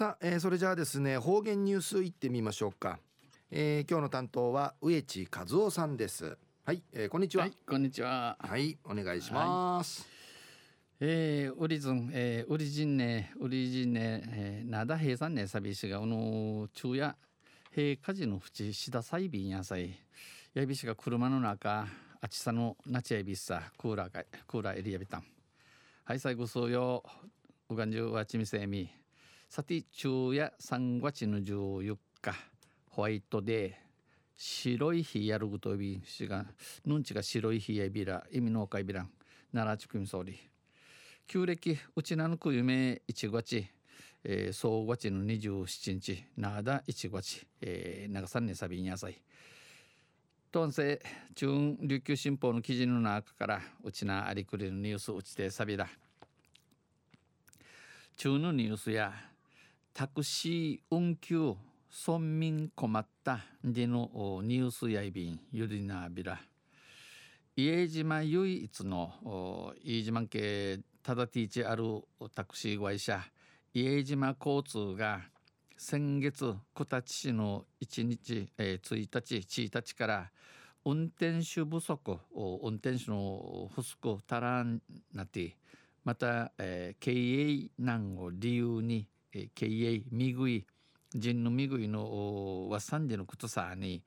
さあ、えー、それじゃあですね方言ニュースいってみましょうか、えー、今日の担当は植地和夫さんです。はい、えー、こんにちは、はい、こんにちは。はいお願いします、はい、えー、ウリズン、えー、ウリジンネウリジンネ、えー、なだ平山ねさびしがあの昼夜平火事の淵シダサイビン野菜。やびしが車の中あちさのなちやびさクーラーがクーラーエリアビタン。はい最後そうよ。うがんじゅうわちみせみさて昼夜3月の14日ホワイトデー。白い日やることびしがぬんちが白い日やびら意味のおかいびらん。奈良地区み総理。旧暦うちなぬく夢1月。えー、総月の27日。なだ1月、えー、長さんねさびんやさいとんせ中琉球新報の記事の中からうちなありくれるニュースうちてさびら中のニュースやタクシー運休村民困ったでのニュースやいびんゆりなびら家島唯一の飯島家ただティーチあるタクシー会社家島交通が先月小立市の1日、えー、1日1日から運転手不足運転手の不足足らんなってまた、えー、経営難を理由にえ経営みぐい人のみぐいのわさんでのことさに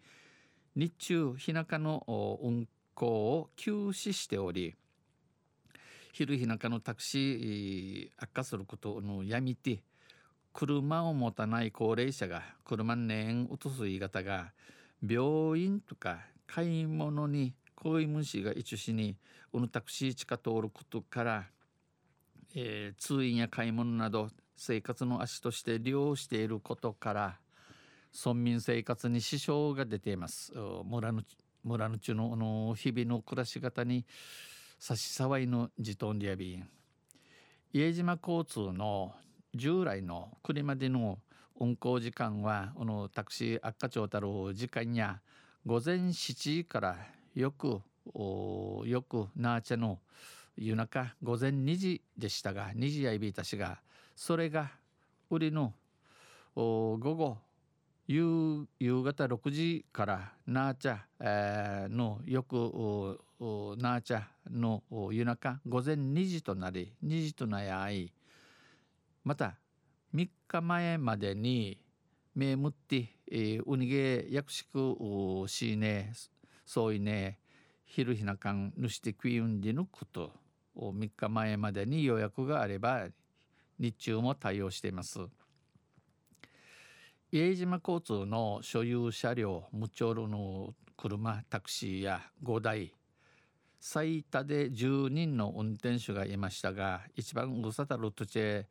日中日中の運行を休止しており昼日中のタクシー悪化することのやみて車を持たない高齢者が車年落とす言い方が病院とか買い物にこういう虫が一しにこのタクシー地下通ることから、えー、通院や買い物など生活の足として利用していることから村民生活に支障が出ています。村の村の中のの日々の暮らし方に差し障りの自動リアビン家島交通の従来の車での運行時間はこのタクシー悪化長太郎時間や午前7時からよくよくナーチャの夜中午前2時でしたが2時やいびいたしがそれが売りの午後夕夕方6時からナーチャ、え、のよくナーチャの夜中午前2時となり2時となやいまた3日前までに目むって、え、うにげやくしくしねそういね昼日なかんぬしてくいうんでぬこと。3日前までに予約があれば日中も対応しています。家島交通の所有車両無調路の車タクシーや5台最多で10人の運転手がいましたが一番うさたる土地へ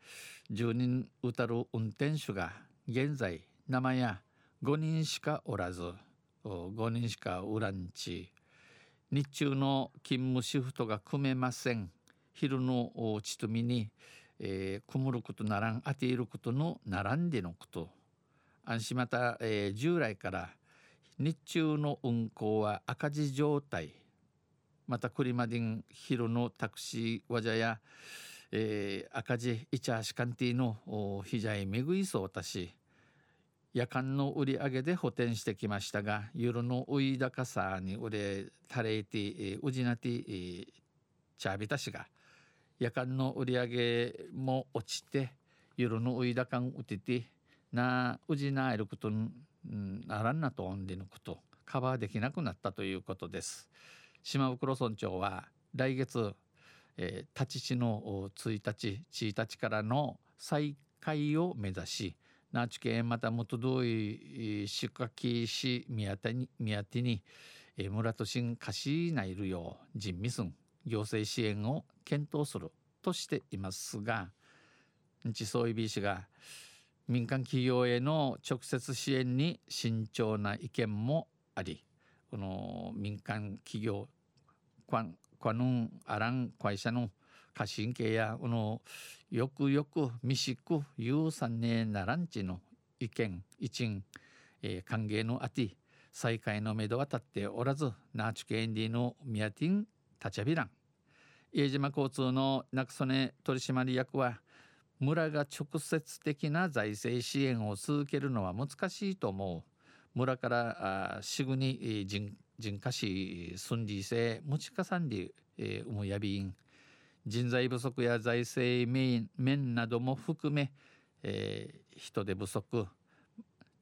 10人うたる運転手が現在生や5人しかおらず5人しかおらんち日中の勤務シフトが組めません。昼のちとみにえー、曇ることならん当ていることの並んでのこと。安心また、えー、従来から日中の運行は赤字状態。またクリマディン昼のタクシーわじゃや、えー、赤字イチャーシカンティのひじゃいめぐいそうたし夜間の売り上げで補填してきましたが夜の売い高さに売れたれてうじなてチャビタシが夜間の売り上げも落ちて夜の売い高ん打ててなうじなえることにならんなとんでのことカバーできなくなったということです。島袋村長は来月、えー、立ち地の1日1日からの再開を目指しナーチ県また元どい宿泊市宮手に宮手に、村と新貸しないるよう人味すん行政支援を検討するとしていますが日総イビー氏が民間企業への直接支援に慎重な意見もありこの民間企業 kwa nun あらん会社の過信系やこのよくよく見しく有産ねならんちの意見一員、えー、歓迎のあて再開のめどは立っておらずナーチュケンディのミヤティン立ちゃびらん。家島交通の中曽根取締役は村が直接的な財政支援を続けるのは難しいと思う。村からあすぐに人人化し寸理性持ちかさんで、えー、うむやびん人材不足や財政面なども含め、えー、人手不足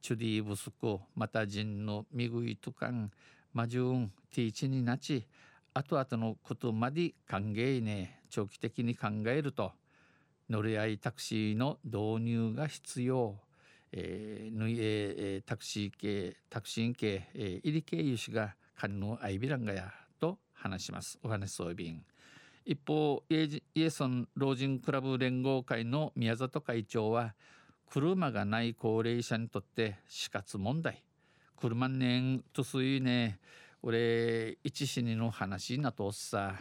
チュディ不足また人のみぐいとかんまじゅんティーチになち後々のことまで考えね長期的に考えると乗り合いタクシーの導入が必要、えー、ぬいえー、タクシー系タクシー系、えー、入り系油脂が観音アイビランガやと話します。お話そうびん一方イエソン老人クラブ連合会の宮里会長は車がない高齢者にとって死活問題。車年とすいね俺一死にの話なとっさ。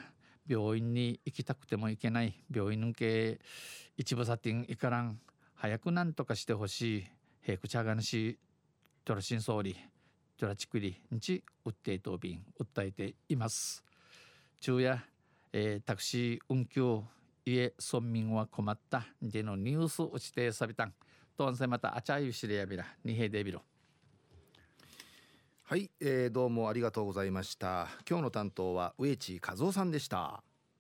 病院に行きたくても行けない。病院抜け一部サティンいからん。早くなんとかしてほしい。へくちゃがなしトラシン総理トラチクリにち訴え答弁訴えています。昼夜、えー、タクシー運休家村民は困った。でのニュース落ちてさびた。んとんせまたあちゃゆしれやびら。にへでびろはい、えー、どうもありがとうございました。今日の担当は植地和夫さんでした。